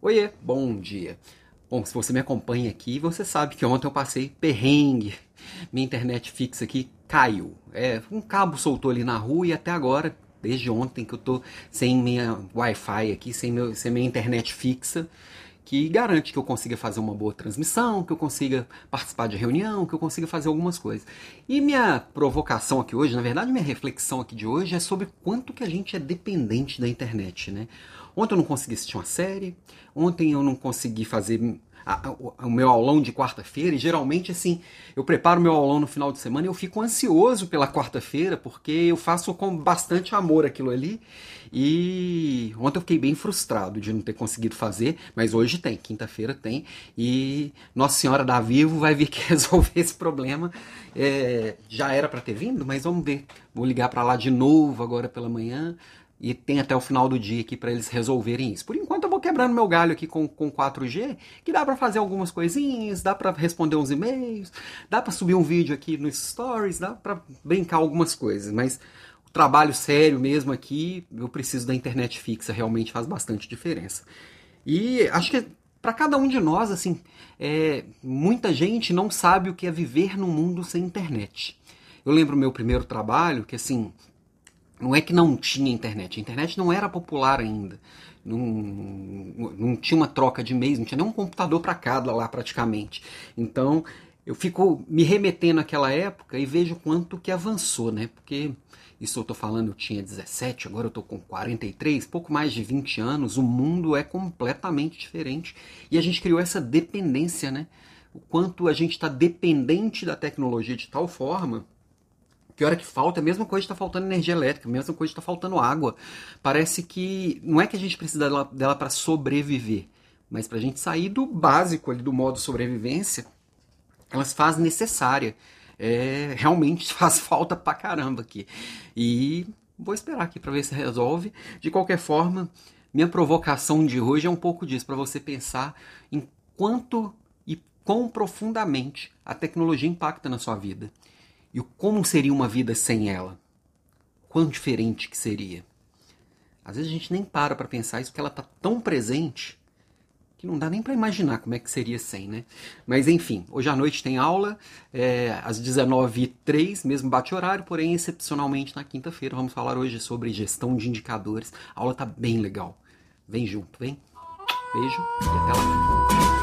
Oiê, bom dia. Bom, se você me acompanha aqui, você sabe que ontem eu passei perrengue. Minha internet fixa aqui caiu. É, um cabo soltou ali na rua e até agora, desde ontem que eu tô sem minha Wi-Fi aqui, sem, meu, sem minha internet fixa, que garante que eu consiga fazer uma boa transmissão, que eu consiga participar de reunião, que eu consiga fazer algumas coisas. E minha provocação aqui hoje, na verdade, minha reflexão aqui de hoje é sobre quanto que a gente é dependente da internet, né? Ontem eu não consegui assistir uma série, ontem eu não consegui fazer a, o meu aulão de quarta-feira, e geralmente assim, eu preparo meu aulão no final de semana e eu fico ansioso pela quarta-feira, porque eu faço com bastante amor aquilo ali. E ontem eu fiquei bem frustrado de não ter conseguido fazer, mas hoje tem, quinta-feira tem, e Nossa Senhora da Vivo vai vir que resolver esse problema. É, já era para ter vindo, mas vamos ver. Vou ligar para lá de novo agora pela manhã e tem até o final do dia aqui para eles resolverem isso. Por enquanto vou quebrando meu galho aqui com, com 4G, que dá para fazer algumas coisinhas, dá para responder uns e-mails, dá para subir um vídeo aqui nos stories, dá para brincar algumas coisas, mas o trabalho sério mesmo aqui, eu preciso da internet fixa, realmente faz bastante diferença. E acho que para cada um de nós, assim, é, muita gente não sabe o que é viver num mundo sem internet. Eu lembro meu primeiro trabalho, que assim, não é que não tinha internet, a internet não era popular ainda. Não, não tinha uma troca de e-mails, não tinha nem um computador para cada lá praticamente. Então eu fico me remetendo àquela época e vejo quanto que avançou, né? Porque isso eu estou falando, eu tinha 17, agora eu estou com 43, pouco mais de 20 anos, o mundo é completamente diferente. E a gente criou essa dependência, né? O quanto a gente está dependente da tecnologia de tal forma que hora que falta, é a mesma coisa está faltando energia elétrica, a mesma coisa está faltando água. Parece que não é que a gente precisa dela, dela para sobreviver, mas para a gente sair do básico ali do modo sobrevivência, elas faz necessária. É, realmente faz falta pra caramba aqui. E vou esperar aqui para ver se resolve. De qualquer forma, minha provocação de hoje é um pouco disso, para você pensar em quanto e quão profundamente a tecnologia impacta na sua vida. E como seria uma vida sem ela? Quão diferente que seria? Às vezes a gente nem para para pensar isso porque ela está tão presente que não dá nem para imaginar como é que seria sem, né? Mas enfim, hoje à noite tem aula, é, às 19h03, mesmo bate horário, porém excepcionalmente na quinta-feira. Vamos falar hoje sobre gestão de indicadores. A aula tá bem legal. Vem junto, vem. Beijo e até lá.